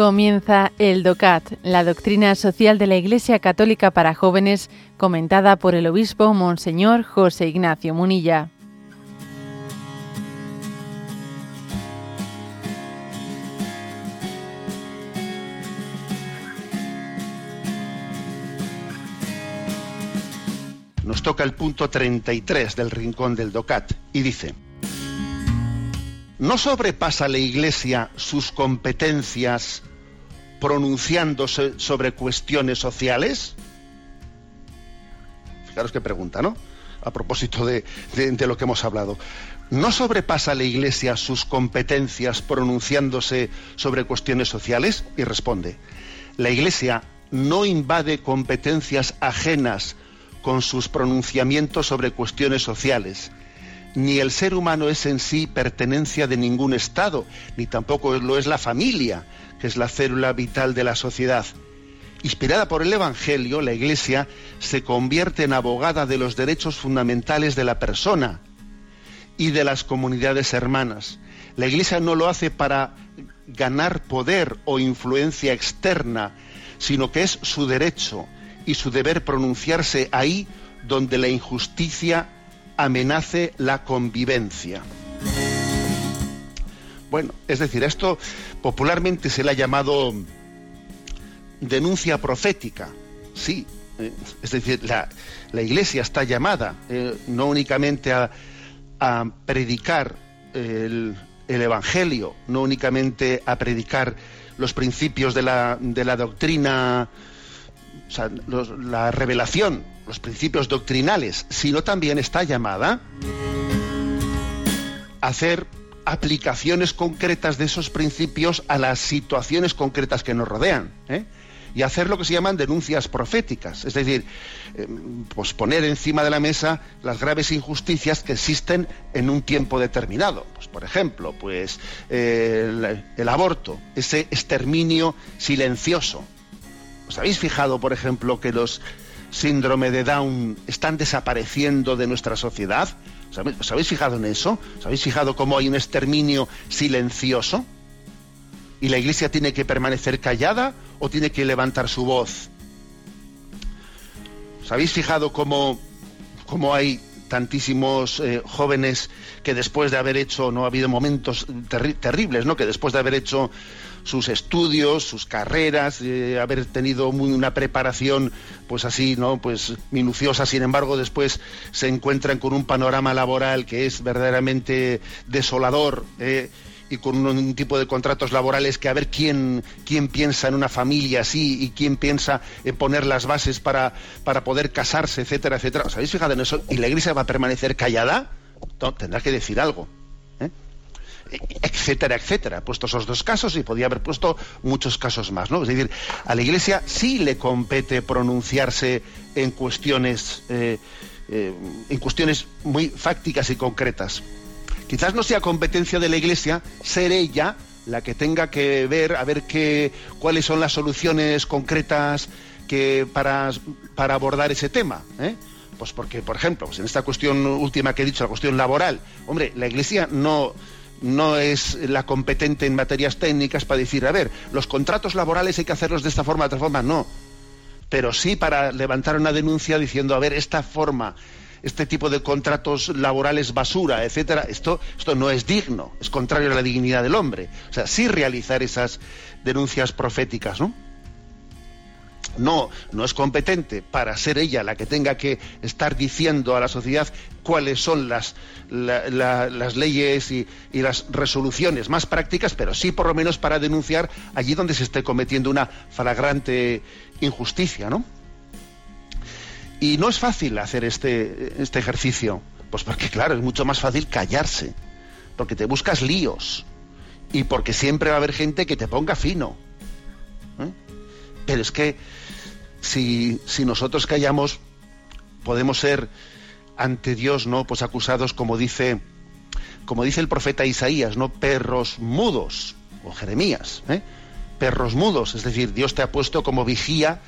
Comienza el DOCAT, la doctrina social de la Iglesia Católica para jóvenes, comentada por el obispo Monseñor José Ignacio Munilla. Nos toca el punto 33 del rincón del DOCAT y dice, ¿no sobrepasa la Iglesia sus competencias pronunciándose sobre cuestiones sociales? Fijaros qué pregunta, ¿no? A propósito de, lo que hemos hablado. ¿No sobrepasa la Iglesia sus competencias pronunciándose sobre cuestiones sociales? Y responde, la Iglesia no invade competencias ajenas con sus pronunciamientos sobre cuestiones sociales. Ni el ser humano es en sí pertenencia de ningún Estado, ni tampoco lo es la familia, que es la célula vital de la sociedad. Inspirada por el Evangelio, la Iglesia se convierte en abogada de los derechos fundamentales de la persona y de las comunidades hermanas. La Iglesia no lo hace para ganar poder o influencia externa, sino que es su derecho y su deber pronunciarse ahí donde la injusticia amenace la convivencia. Bueno, es decir, esto popularmente se le ha llamado denuncia profética. Sí, eh, es decir, la, Iglesia está llamada eh, no únicamente a, predicar el, Evangelio, no únicamente a predicar los principios de la, de la doctrina, la revelación, los principios doctrinales, sino también está llamada a hacer aplicaciones concretas de esos principios a las situaciones concretas que nos rodean. ¿eh? y hacer lo que se llaman denuncias proféticas, es decir, eh, pues poner encima de la mesa las graves injusticias que existen en un tiempo determinado. Pues, por ejemplo, pues eh, el, aborto, ese exterminio silencioso. ¿Os habéis fijado, por ejemplo, que los síndrome de Down están desapareciendo de nuestra sociedad? ¿Os habéis fijado en eso? ¿Os habéis fijado cómo hay un exterminio silencioso? ¿Y la iglesia tiene que permanecer callada o tiene que levantar su voz? ¿Os habéis fijado cómo, cómo hay tantísimos eh, jóvenes que después de haber hecho, no ha habido momentos terribles, ¿no? Que después de haber hecho sus estudios, sus carreras, eh, haber tenido una preparación pues así, ¿no? Pues minuciosa, sin embargo, después se encuentran con un panorama laboral que es verdaderamente desolador. Eh, y con un, tipo de contratos laborales que a ver quién, quién piensa en una familia así y quién piensa en poner las bases para, para poder casarse, etcétera, etcétera. ¿Os habéis fijado en eso? ¿Y la iglesia va a permanecer callada? tendrá que decir algo etcétera, etcétera. puesto esos dos casos y podía haber puesto muchos casos más, ¿no? Es decir, a la Iglesia sí le compete pronunciarse en cuestiones, eh, eh, en cuestiones muy fácticas y concretas. Quizás no sea competencia de la Iglesia ser ella la que tenga que ver a ver qué, cuáles son las soluciones concretas que para, para abordar ese tema. ¿eh? Pues porque, por ejemplo, pues en esta cuestión última que he dicho, la cuestión laboral, hombre, la Iglesia no, no es la competente en materias técnicas para decir, a ver, los contratos laborales hay que hacerlos de esta forma, de otra forma, no. Pero sí para levantar una denuncia diciendo, a ver, esta forma, este tipo de contratos laborales basura, etcétera, esto, esto no es digno, es contrario a la dignidad del hombre. O sea, sí realizar esas denuncias proféticas, ¿no? no, no es competente para ser ella la que tenga que estar diciendo a la sociedad cuáles son las, las leyes y, las resoluciones más prácticas, pero sí por lo menos para denunciar allí donde se esté cometiendo una flagrante injusticia, ¿no? Y no es fácil hacer este, este ejercicio, pues porque claro, es mucho más fácil callarse, porque te buscas líos y porque siempre va a haber gente que te ponga fino. ¿eh? Pero es que si, si nosotros callamos, podemos ser ante Dios, ¿no? Pues acusados, como dice, como dice el profeta Isaías, ¿no? Perros mudos, o Jeremías, ¿eh? Perros mudos, es decir, Dios te ha puesto como vigía,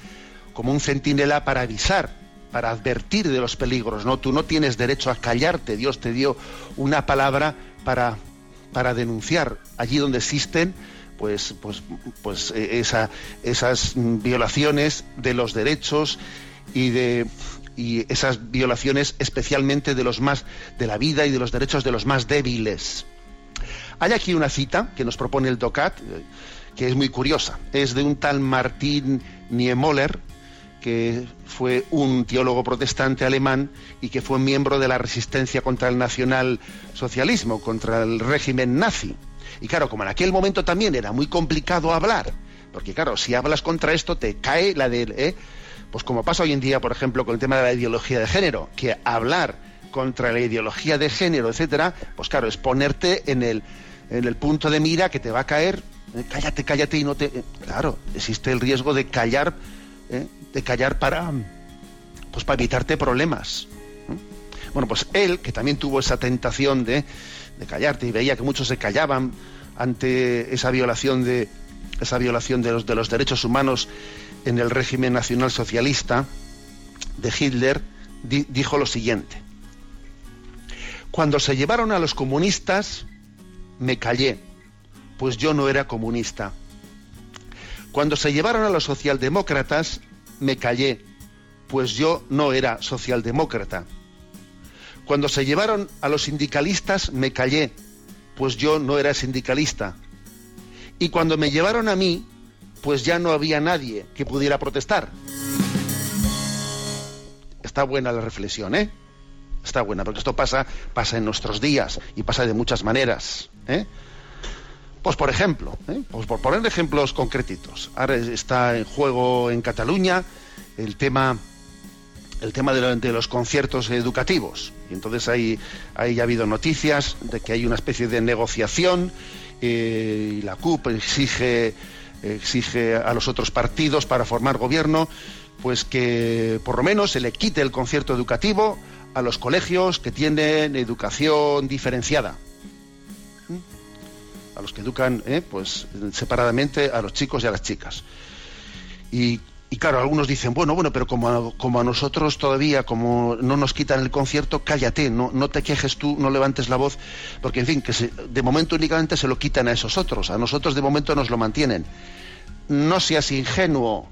como un centinela para avisar, para advertir de los peligros, ¿no? Tú no tienes derecho a callarte, Dios te dio una palabra para, para denunciar allí donde existen pues, pues, pues eh, esa, esas violaciones de los derechos y de y esas violaciones especialmente de los más de la vida y de los derechos de los más débiles. Hay aquí una cita que nos propone el DOCAT eh, que es muy curiosa. Es de un tal Martín Niemöller, que fue un teólogo protestante alemán y que fue miembro de la resistencia contra el nacionalsocialismo, contra el régimen nazi. Y claro, como en aquel momento también era muy complicado hablar, porque claro, si hablas contra esto te cae la de... ¿eh? Pues como pasa hoy en día, por ejemplo, con el tema de la ideología de género, que hablar contra la ideología de género, etcétera, pues claro, es ponerte en el, en el punto de mira que te va a caer, ¿eh? cállate, cállate y no te... Eh, claro, existe el riesgo de callar ¿eh? de callar para, pues para evitarte problemas. Bueno, pues él, que también tuvo esa tentación de, de callarte y veía que muchos se callaban ante esa violación de esa violación de los, de los derechos humanos en el régimen nacional socialista de Hitler, dijo lo siguiente. Cuando se llevaron a los comunistas, me callé, pues yo no era comunista. Cuando se llevaron a los socialdemócratas, me callé, pues yo no era socialdemócrata. Cuando se llevaron a los sindicalistas, me callé, pues yo no era sindicalista. Y cuando me llevaron a mí, pues ya no había nadie que pudiera protestar. Está buena la reflexión, ¿eh? Está buena, porque esto pasa, pasa en nuestros días y pasa de muchas maneras. ¿eh? Pues por ejemplo, ¿eh? pues por poner ejemplos concretitos, ahora está en juego en Cataluña el tema el tema de, los conciertos educativos. Y entonces ahí, ahí ha habido noticias de que hay una especie de negociación eh, y la CUP exige, exige a los otros partidos para formar gobierno pues que por lo menos se le quite el concierto educativo a los colegios que tienen educación diferenciada a los que educan eh, pues separadamente a los chicos y a las chicas. Y, claro, algunos dicen, bueno, bueno, pero como a, nosotros todavía, como no nos quitan el concierto, cállate, no, no te quejes tú, no levantes la voz, porque en fin, que de momento únicamente se lo quitan a esos otros, a nosotros de momento nos lo mantienen. No seas ingenuo,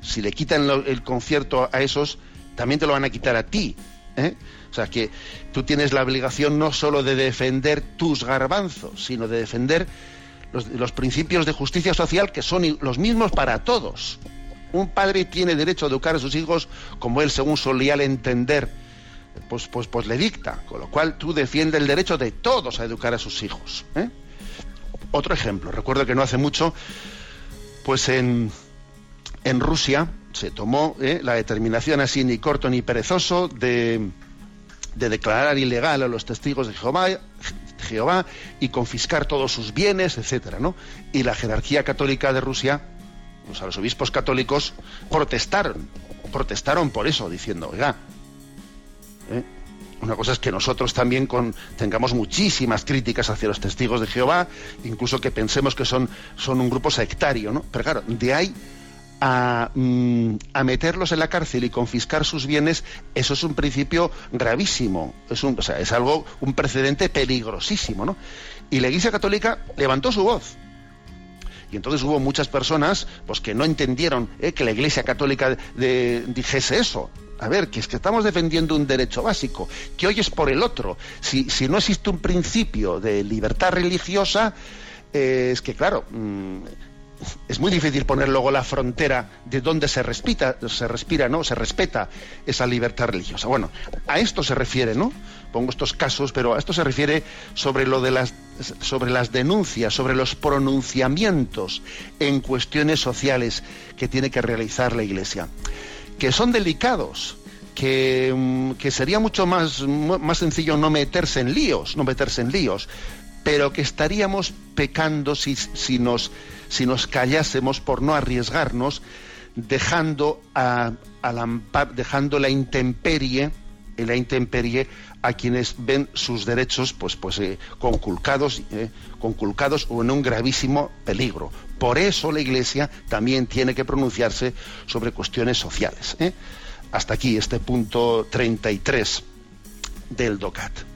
si le quitan el concierto a esos, también te lo van a quitar a ti. ¿Eh? O sea que tú tienes la obligación no solo de defender tus garbanzos, sino de defender los, principios de justicia social que son los mismos para todos. Un padre tiene derecho a educar a sus hijos como él, según solía entender, pues, pues, pues le dicta. Con lo cual tú defiendes el derecho de todos a educar a sus hijos. ¿eh? Otro ejemplo, recuerdo que no hace mucho, pues en, en Rusia se tomó ¿eh? la determinación así ni corto ni perezoso de de declarar ilegal a los testigos de Jehová, y confiscar todos sus bienes, etcétera, ¿no? Y la jerarquía católica de Rusia, pues a los obispos católicos, protestaron, protestaron por eso, diciendo, oiga, ¿eh? una cosa es que nosotros también tengamos muchísimas críticas hacia los testigos de Jehová, incluso que pensemos que son, son un grupo sectario, ¿no? Pero claro, de ahí Mm, a, meterlos en la cárcel y confiscar sus bienes, eso es un principio gravísimo, es, un, o sea, es algo, un precedente peligrosísimo, ¿no? Y la Iglesia Católica levantó su voz. Y entonces hubo muchas personas pues, que no entendieron eh, que la Iglesia Católica dijese eso. A ver, que es que estamos defendiendo un derecho básico, que hoy es por el otro. Si, si no existe un principio de libertad religiosa, eh, es que, claro, mm, es muy difícil poner luego la frontera de dónde se respira, se respira, ¿no? Se respeta esa libertad religiosa. Bueno, a esto se refiere, ¿no? Pongo estos casos, pero a esto se refiere sobre lo de las sobre las denuncias, sobre los pronunciamientos en cuestiones sociales que tiene que realizar la Iglesia, que son delicados, que, mm, que, sería mucho más, más sencillo no meterse en líos, no meterse en líos, pero que estaríamos pecando si, si nos si nos callásemos por no arriesgarnos, dejando, a, la, dejando la intemperie, la intemperie a quienes ven sus derechos pues, pues, eh, conculcados, eh, conculcados o en un gravísimo peligro. Por eso la Iglesia también tiene que pronunciarse sobre cuestiones sociales. ¿eh? Hasta aquí este punto 33 del DOCAT.